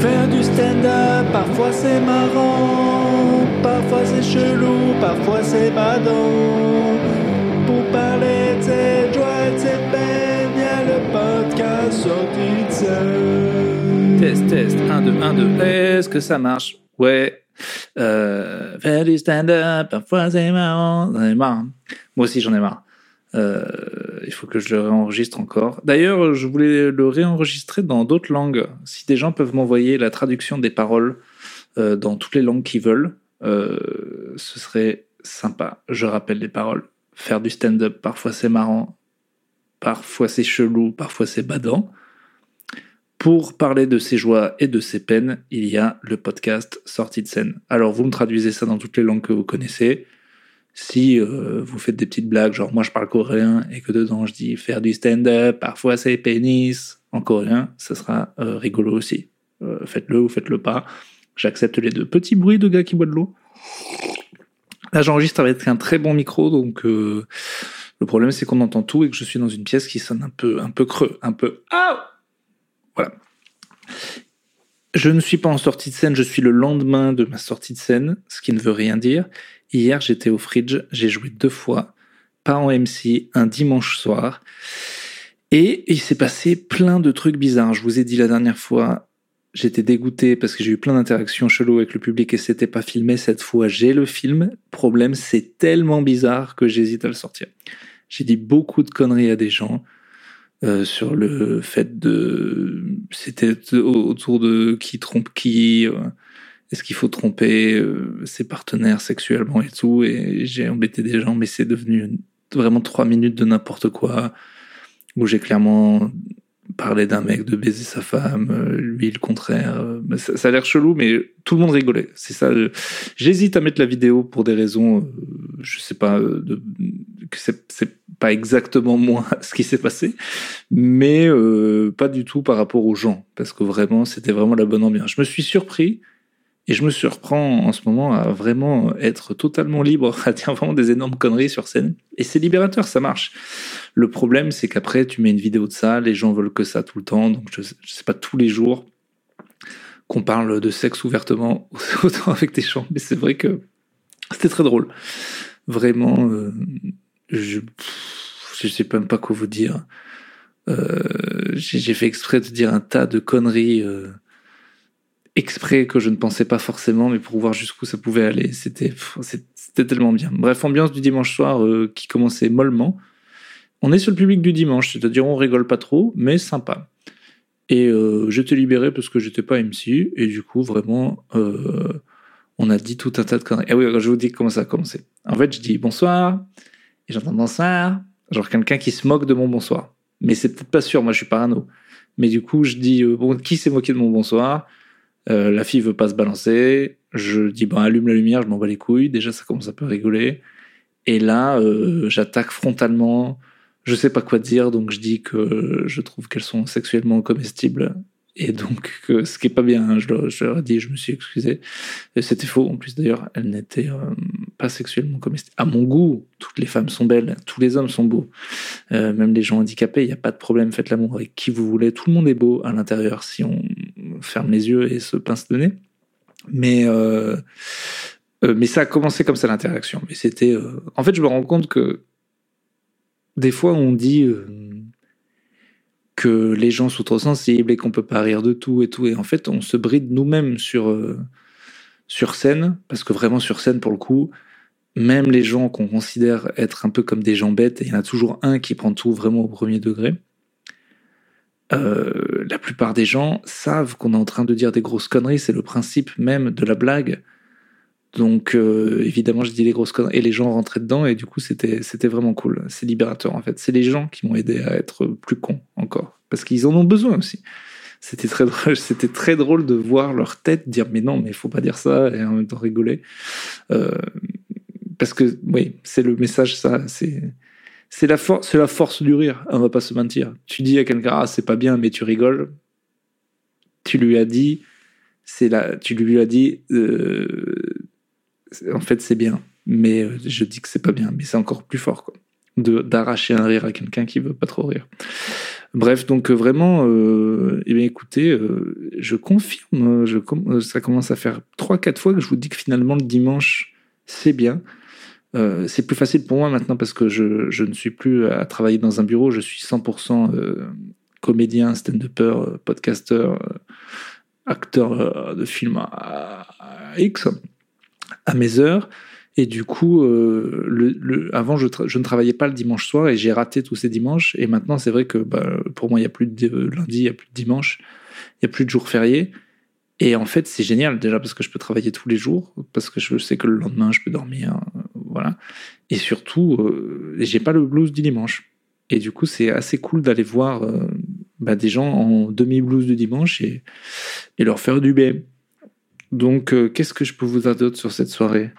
Faire du stand-up, parfois c'est marrant, parfois c'est chelou, parfois c'est badant. Pour parler de cette joie et de cette peine, y a le podcast sorti de scène. Test, test, 1, 2, 1, 2. Est-ce que ça marche? Ouais. Euh, faire du stand-up, parfois c'est marrant. J'en ai marre. Moi aussi, j'en ai marre. Euh, il faut que je le réenregistre encore. D'ailleurs, je voulais le réenregistrer dans d'autres langues. Si des gens peuvent m'envoyer la traduction des paroles euh, dans toutes les langues qu'ils veulent, euh, ce serait sympa. Je rappelle les paroles. Faire du stand-up, parfois c'est marrant, parfois c'est chelou, parfois c'est badant. Pour parler de ses joies et de ses peines, il y a le podcast Sortie de scène. Alors vous me traduisez ça dans toutes les langues que vous connaissez. Si euh, vous faites des petites blagues, genre moi je parle coréen et que dedans je dis faire du stand-up, parfois c'est pénis en coréen, ça sera euh, rigolo aussi. Euh, faites-le ou faites-le pas. J'accepte les deux. Petit bruit de gars qui boit de l'eau. Là j'enregistre avec un très bon micro, donc le problème c'est qu'on entend tout et que je suis dans une pièce qui sonne un peu, un peu creux, un peu. Ah voilà. Je ne suis pas en sortie de scène, je suis le lendemain de ma sortie de scène, ce qui ne veut rien dire. Hier, j'étais au Fridge, j'ai joué deux fois, pas en MC, un dimanche soir. Et il s'est passé plein de trucs bizarres. Je vous ai dit la dernière fois, j'étais dégoûté parce que j'ai eu plein d'interactions cheloues avec le public et c'était pas filmé. Cette fois, j'ai le film. Problème, c'est tellement bizarre que j'hésite à le sortir. J'ai dit beaucoup de conneries à des gens. Euh, sur le fait de c'était autour de qui trompe qui euh, est-ce qu'il faut tromper euh, ses partenaires sexuellement et tout. Et j'ai embêté des gens mais c'est devenu vraiment trois minutes de n'importe quoi où j'ai clairement parlé d'un mec de baiser sa femme lui le contraire. Mais ça, ça a l'air chelou mais tout le monde rigolait. C'est ça j'hésite à mettre la vidéo pour des raisons je sais pas que c'est pas exactement moi ce qui s'est passé mais euh, pas du tout par rapport aux gens parce que vraiment c'était vraiment la bonne ambiance je me suis surpris et je me surprends en ce moment à vraiment être totalement libre, à dire vraiment des énormes conneries sur scène. Et c'est libérateur, ça marche. Le problème, c'est qu'après, tu mets une vidéo de ça, les gens veulent que ça tout le temps, donc je, je sais pas tous les jours qu'on parle de sexe ouvertement, autant avec tes chants, mais c'est vrai que c'était très drôle. Vraiment, euh, je, je sais même pas quoi vous dire. Euh, j'ai fait exprès de dire un tas de conneries. Euh, exprès que je ne pensais pas forcément, mais pour voir jusqu'où ça pouvait aller. C'était tellement bien. Bref, ambiance du dimanche soir euh, qui commençait mollement. On est sur le public du dimanche, c'est-à-dire on rigole pas trop, mais sympa. Et j'étais libéré parce que j'étais pas MC, et du coup, vraiment, on a dit tout un tas de conneries. Ah oui, je vous dis comment ça a commencé. En fait, je dis bonsoir, et j'entends bonsoir, genre quelqu'un qui se moque de mon bonsoir. Mais c'est peut-être pas sûr, moi je suis parano. Mais du coup, je dis, euh, bon, qui s'est moqué de mon bonsoir? Euh, la fille veut pas se balancer. Je dis bon allume la lumière, je m'en bats les couilles. Déjà ça commence un peu à rigoler. Et là euh, j'attaque frontalement. Je sais pas quoi dire, donc je dis que je trouve qu'elles sont sexuellement comestibles. Et donc ce qui est pas bien, hein, je, leur, ai dit, je me suis excusé. C'était faux en plus d'ailleurs, elles n'étaient euh, pas sexuellement comestibles. À mon goût, toutes les femmes sont belles, tous les hommes sont beaux. Euh, même les gens handicapés, il n'y a pas de problème, faites l'amour avec qui vous voulez. Tout le monde est beau à l'intérieur si on ferme les yeux et se pince le nez. Mais, euh, mais ça a commencé comme ça l'interaction. Mais c'était. En fait, je me rends compte que des fois, on dit que les gens sont trop sensibles et qu'on peut pas rire de tout et tout. Et en fait, on se bride nous-mêmes sur, euh, sur scène, parce que vraiment sur scène, pour le coup, même les gens qu'on considère être un peu comme des gens bêtes, il y en a toujours un qui prend tout vraiment au premier degré, euh, la plupart des gens savent qu'on est en train de dire des grosses conneries, c'est le principe même de la blague. Donc euh, évidemment, je dis les grosses conneries et les gens rentraient dedans et du coup c'était c'était vraiment cool. C'est libérateur en fait. C'est les gens qui m'ont aidé à être plus con encore parce qu'ils en ont besoin aussi. C'était très drôle. C'était très drôle de voir leur tête dire mais non mais il faut pas dire ça et en même temps rigoler. Euh, parce que oui, c'est le message ça. C'est c'est la force, c'est la force du rire. On va pas se mentir. Tu dis à quelqu'un ah c'est pas bien mais tu rigoles. Tu lui as dit c'est la, tu lui as dit euh, en fait c'est bien mais euh, je dis que c'est pas bien mais c'est encore plus fort quoi. De d'arracher un rire à quelqu'un qui veut pas trop rire. Bref, donc euh, vraiment, euh, eh bien, écoutez, euh, je confirme, je, com- ça commence à faire 3-4 fois que je vous dis que finalement le dimanche, c'est bien. Euh, c'est plus facile pour moi maintenant parce que je, je ne suis plus à travailler dans un bureau, je suis 100% euh, comédien, stand-upper, euh, podcasteur, euh, acteur euh, de film à X, à mes heures. Et du coup, euh, avant, je, ne travaillais pas le dimanche soir et j'ai raté tous ces dimanches. Et maintenant, c'est vrai que bah, pour moi, il n'y a plus de de lundi, il n'y a plus de dimanche, il n'y a plus de jours fériés. Et en fait, c'est génial déjà parce que je peux travailler tous les jours, parce que je sais que le lendemain, je peux dormir. euh, voilà. Et surtout, euh, j'ai pas le blues du dimanche. Et du coup, c'est assez cool d'aller voir euh, bah, des gens en demi-blues du dimanche et, et leur faire du bien. Donc, euh, qu'est-ce que je peux vous dire d'autre sur cette soirée?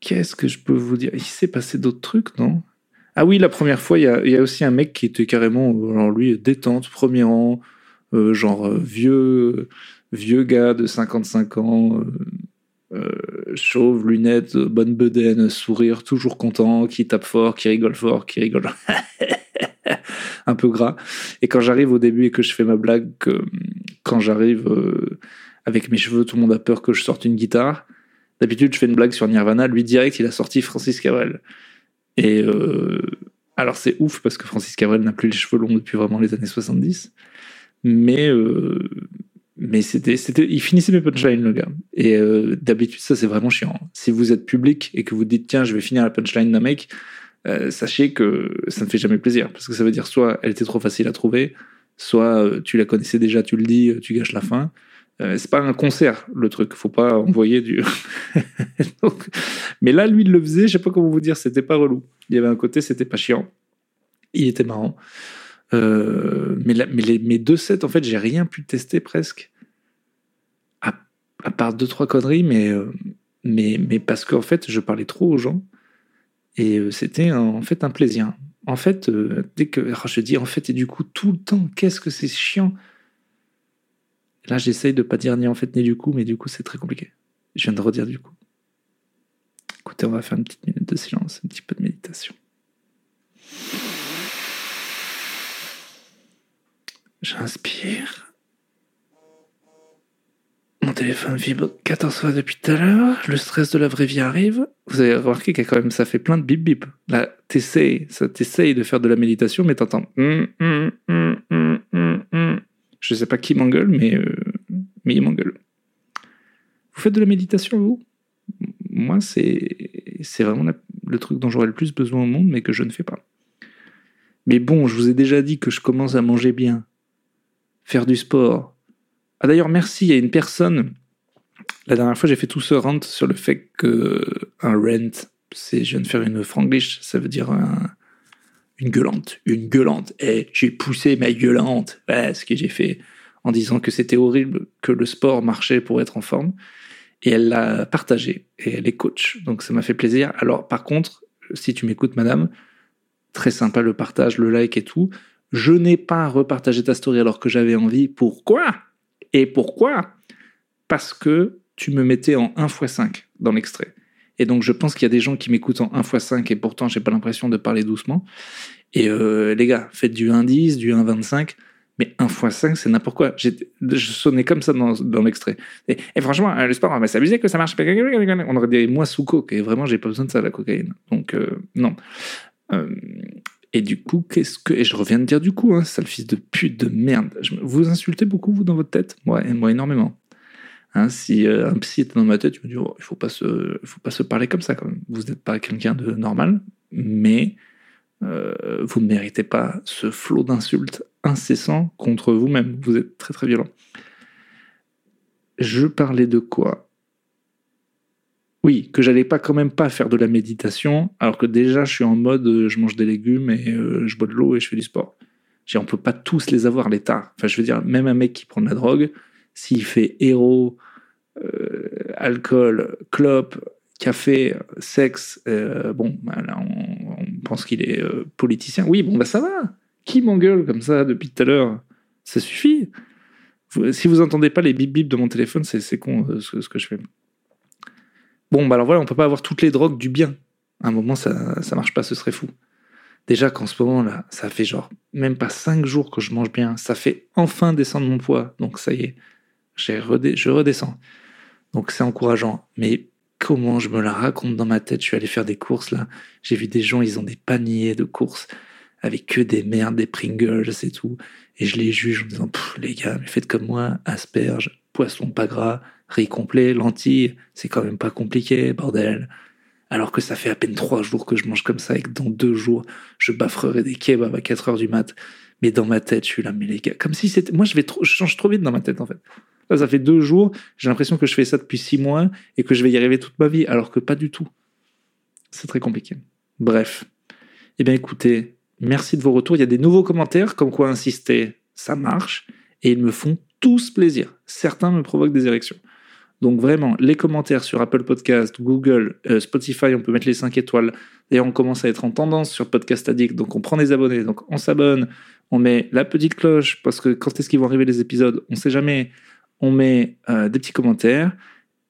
Qu'est-ce que je peux vous dire? Il s'est passé d'autres trucs, non? Ah oui, la première fois, il y a, aussi un mec qui était carrément, euh, alors lui, détente, premier rang, euh, genre vieux, vieux gars de 55 ans, chauve, lunettes, bonne bedaine, sourire, toujours content, qui tape fort, qui rigole fort, qui rigole un peu gras. Et quand j'arrive au début et que je fais ma blague, quand j'arrive avec mes cheveux, tout le monde a peur que je sorte une guitare. D'habitude, je fais une blague sur Nirvana. Lui, direct, il a sorti Francis Cabrel. Et euh, alors, c'est ouf parce que Francis Cabrel n'a plus les cheveux longs depuis vraiment les années 70. Mais, euh, mais c'était, c'était, il finissait mes punchlines, le gars. Et euh, d'habitude, ça, c'est vraiment chiant. Si vous êtes public et que vous dites, tiens, je vais finir la punchline d'un mec, sachez que ça ne fait jamais plaisir. Parce que ça veut dire soit elle était trop facile à trouver, soit tu la connaissais déjà, tu le dis, tu gâches la fin. Euh, c'est pas un concert, le truc. Faut pas envoyer du. Mais là, lui, il le faisait. Je sais pas comment vous dire. C'était pas relou. Il y avait un côté, c'était pas chiant. Il était marrant. Euh, mais, mes deux sets, en fait, j'ai rien pu tester presque. À, part deux, trois conneries, mais, euh, mais, mais parce qu'en fait, je parlais trop aux gens. Et c'était en fait un plaisir. En fait, dès que. je dis en fait, et du coup, tout le temps, qu'est-ce que c'est chiant? Là, j'essaye de pas dire ni en fait ni du coup, mais du coup, c'est très compliqué. Je viens de redire du coup. Écoutez, on va faire une petite minute de silence, un petit peu de méditation. J'inspire. Mon téléphone vibre 14 fois depuis tout à l'heure. Le stress de la vraie vie arrive. Vous avez remarqué qu'il y a quand même, ça fait plein de bip bip. Là, t'essayes, ça t'essaye de faire de la méditation, mais t'entends. hum, hum, hum, hum, Je sais pas qui m'engueule, mais, euh, mais il m'engueule. Vous faites de la méditation, vous? Moi, c'est vraiment le truc dont j'aurais le plus besoin au monde, mais que je ne fais pas. Mais bon, je vous ai déjà dit que je commence à manger bien, faire du sport. Ah d'ailleurs, merci, a une personne. La dernière fois, j'ai fait tout ce rant sur le fait que un rent, c'est je viens de faire une franglish, ça veut dire un- une gueulante, une gueulante. Et j'ai poussé ma gueulante. Voilà ce que j'ai fait en disant que c'était horrible que le sport marchait pour être en forme. Et elle l'a partagé. Et elle est coach. Donc ça m'a fait plaisir. Alors par contre, si tu m'écoutes, madame, très sympa le partage, le like et tout. Je n'ai pas repartagé ta story alors que j'avais envie. Pourquoi? Et pourquoi? Parce que tu me mettais en 1 x 5 dans l'extrait. Et donc je pense qu'il y a des gens qui m'écoutent en 1 x 5 et pourtant j'ai pas l'impression de parler doucement. Et euh, les gars, faites du 1,10, du 1,25, mais 1 x 5 c'est n'importe quoi. Je sonnais comme ça dans, dans l'extrait. Et, et franchement, euh, le sport, on va s'amuser que ça marche. On aurait dit moi sous coke et vraiment j'ai pas besoin de ça la cocaïne. Donc euh, non. Et du coup, qu'est-ce que. Et je reviens de dire du coup, hein, sale fils de pute de merde. Vous insultez beaucoup, vous, dans votre tête? Moi, moi énormément. Hein, si euh, un psy était dans ma tête, je me dis, oh, il faut pas se, faut pas se parler comme ça quand même. Vous n'êtes pas quelqu'un de normal, mais euh, vous ne méritez pas ce flot d'insultes incessants contre vous-même. Vous êtes très très violent. Je parlais de quoi? Oui, que j'allais pas quand même pas faire de la méditation, alors que déjà je suis en mode, euh, je mange des légumes et je bois de l'eau et je fais du sport. J'ai- On peut pas tous les avoir tards. Enfin, je veux dire, même un mec qui prend de la drogue, s'il fait héros, euh, alcool, clope, café, sexe, euh, bon, bah là, on, pense qu'il est euh, politicien. Oui, bon, bah ça va. Qui m'engueule comme ça depuis tout à l'heure? Ça suffit. Si vous entendez pas les bip bip de mon téléphone, c'est con ce, que je fais. Bon, bah alors voilà, on peut pas avoir toutes les drogues du bien. À un moment, ça, ça marche pas, ce serait fou. Déjà qu'en ce moment là, ça fait genre même pas 5 jours que je mange bien, ça fait enfin descendre mon poids, donc ça y est, je redescends. Donc c'est encourageant. Mais comment je me la raconte dans ma tête? Je suis allé faire des courses là, j'ai vu des gens, ils ont des paniers de courses avec que des merdes, des Pringles et tout, et je les juge en disant les gars, mais faites comme moi, asperges, poisson pas gras, riz complet, lentilles, c'est quand même pas compliqué, bordel alors que ça fait à peine trois jours que je mange comme ça et que dans deux jours, je baffrerai des kebabs à 4 heures du mat. Mais dans ma tête, je suis là, mais les gars, comme si c'était, moi, je vais trop, je change trop vite dans ma tête, en fait. Ça fait deux jours, j'ai l'impression que je fais ça depuis six mois et que je vais y arriver toute ma vie, alors que pas du tout. C'est très compliqué. Bref. Eh bien, écoutez, merci de vos retours. Il y a des nouveaux commentaires, comme quoi insister, ça marche, et ils me font tous plaisir. Certains me provoquent des érections. Donc vraiment, les commentaires sur Apple Podcast, Google, euh, Spotify, on peut mettre les 5 étoiles. D'ailleurs, on commence à être en tendance sur Podcast Addict, donc on prend des abonnés, donc on s'abonne, on met la petite cloche, parce que quand est-ce qu'ils vont arriver les épisodes, on ne sait jamais. On met euh, des petits commentaires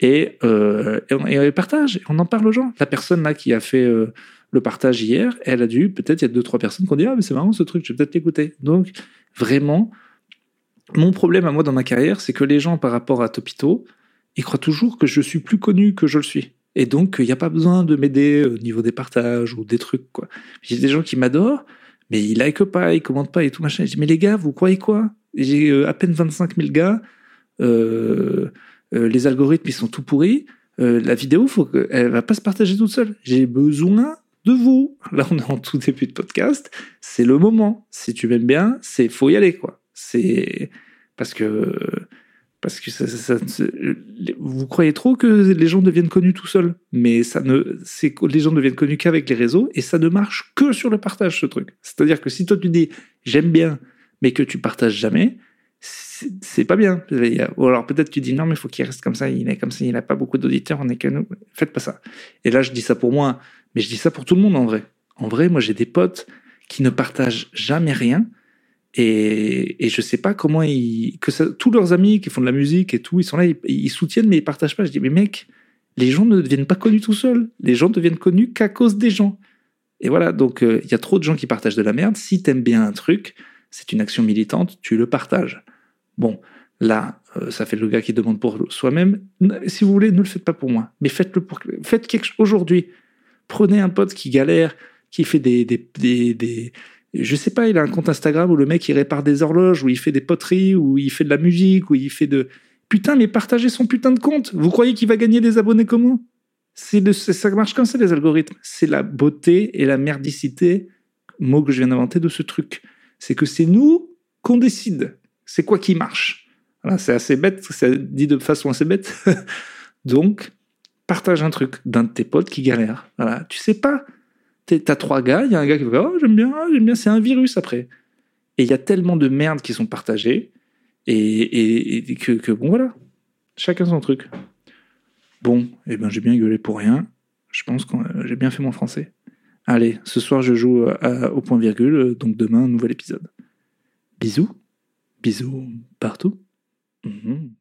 et, euh, et, on, et, partage, on en parle aux gens. La personne là qui a fait le partage hier, elle a dû, peut-être il y a deux, trois personnes qui ont dit Ah, mais c'est marrant ce truc, je vais peut-être l'écouter. Donc, vraiment, mon problème à moi dans ma carrière, c'est que les gens par rapport à Topito, il croit toujours que je suis plus connu que je le suis. Et donc, il n'y a pas besoin de m'aider au niveau des partages ou des trucs, quoi. J'ai des gens qui m'adorent, mais ils like pas, ils commentent pas et tout machin. Je dis, mais les gars, vous croyez quoi? J'ai euh, à peine 25 000 gars, euh, euh, les algorithmes, ils sont tout pourris. Euh, la vidéo, faut que, elle va pas se partager toute seule. J'ai besoin de vous. Là, on est en tout début de podcast. C'est le moment. Si tu m'aimes bien, c'est faut y aller, quoi. C'est parce que parce que vous croyez trop que les gens deviennent connus tout seuls, mais ça ne, c'est les gens deviennent connus qu'avec les réseaux et ça ne marche que sur le partage ce truc. C'est-à-dire que si toi tu dis j'aime bien, mais que tu partages jamais, c'est pas bien. Ou alors peut-être tu dis non mais il faut qu'il reste comme ça, il est comme ça, il n'a pas beaucoup d'auditeurs, on est que nous. Faites pas ça. Et là je dis ça pour moi, mais je dis ça pour tout le monde en vrai. En vrai, moi j'ai des potes qui ne partagent jamais rien et, et je sais pas comment ils, que ça, tous leurs amis qui font de la musique et tout, ils sont là, ils, soutiennent, mais ils partagent pas. Je dis, mais mec, les gens ne deviennent pas connus tout seuls. Les gens deviennent connus qu'à cause des gens. Et voilà, donc euh, il y a trop de gens qui partagent de la merde. Si t'aimes bien un truc, c'est une action militante, tu le partages. Bon, là, euh, ça fait le gars qui demande pour soi-même. Si vous voulez, ne le faites pas pour moi, mais faites-le pour. Faites quelque chose aujourd'hui. Prenez un pote qui galère, qui fait des, des, des, je sais pas, il a un compte Instagram où le mec il répare des horloges, où il fait des poteries, où il fait de la musique, où il fait de. Putain, mais partagez son putain de compte. Vous croyez qu'il va gagner des abonnés comment C'est ça marche comme ça les algorithmes. C'est la beauté et la merdicité, mot que je viens d'inventer de ce truc. C'est que c'est nous qu'on décide. C'est quoi qui marche. Voilà, c'est assez bête, c'est dit de façon assez bête. Donc, partage un truc d'un de tes potes qui galère. Voilà, tu sais pas T'as trois gars, il y a un gars qui va oh, j'aime bien, j'aime bien, c'est un virus après. Et il y a tellement de merde qui sont partagées, et, et, que, que, bon voilà, chacun son truc. Bon, eh ben j'ai bien gueulé pour rien. Je pense que j'ai bien fait mon français. Allez, ce soir je joue au point virgule, donc demain un nouvel épisode. Bisous, bisous partout. Mhm.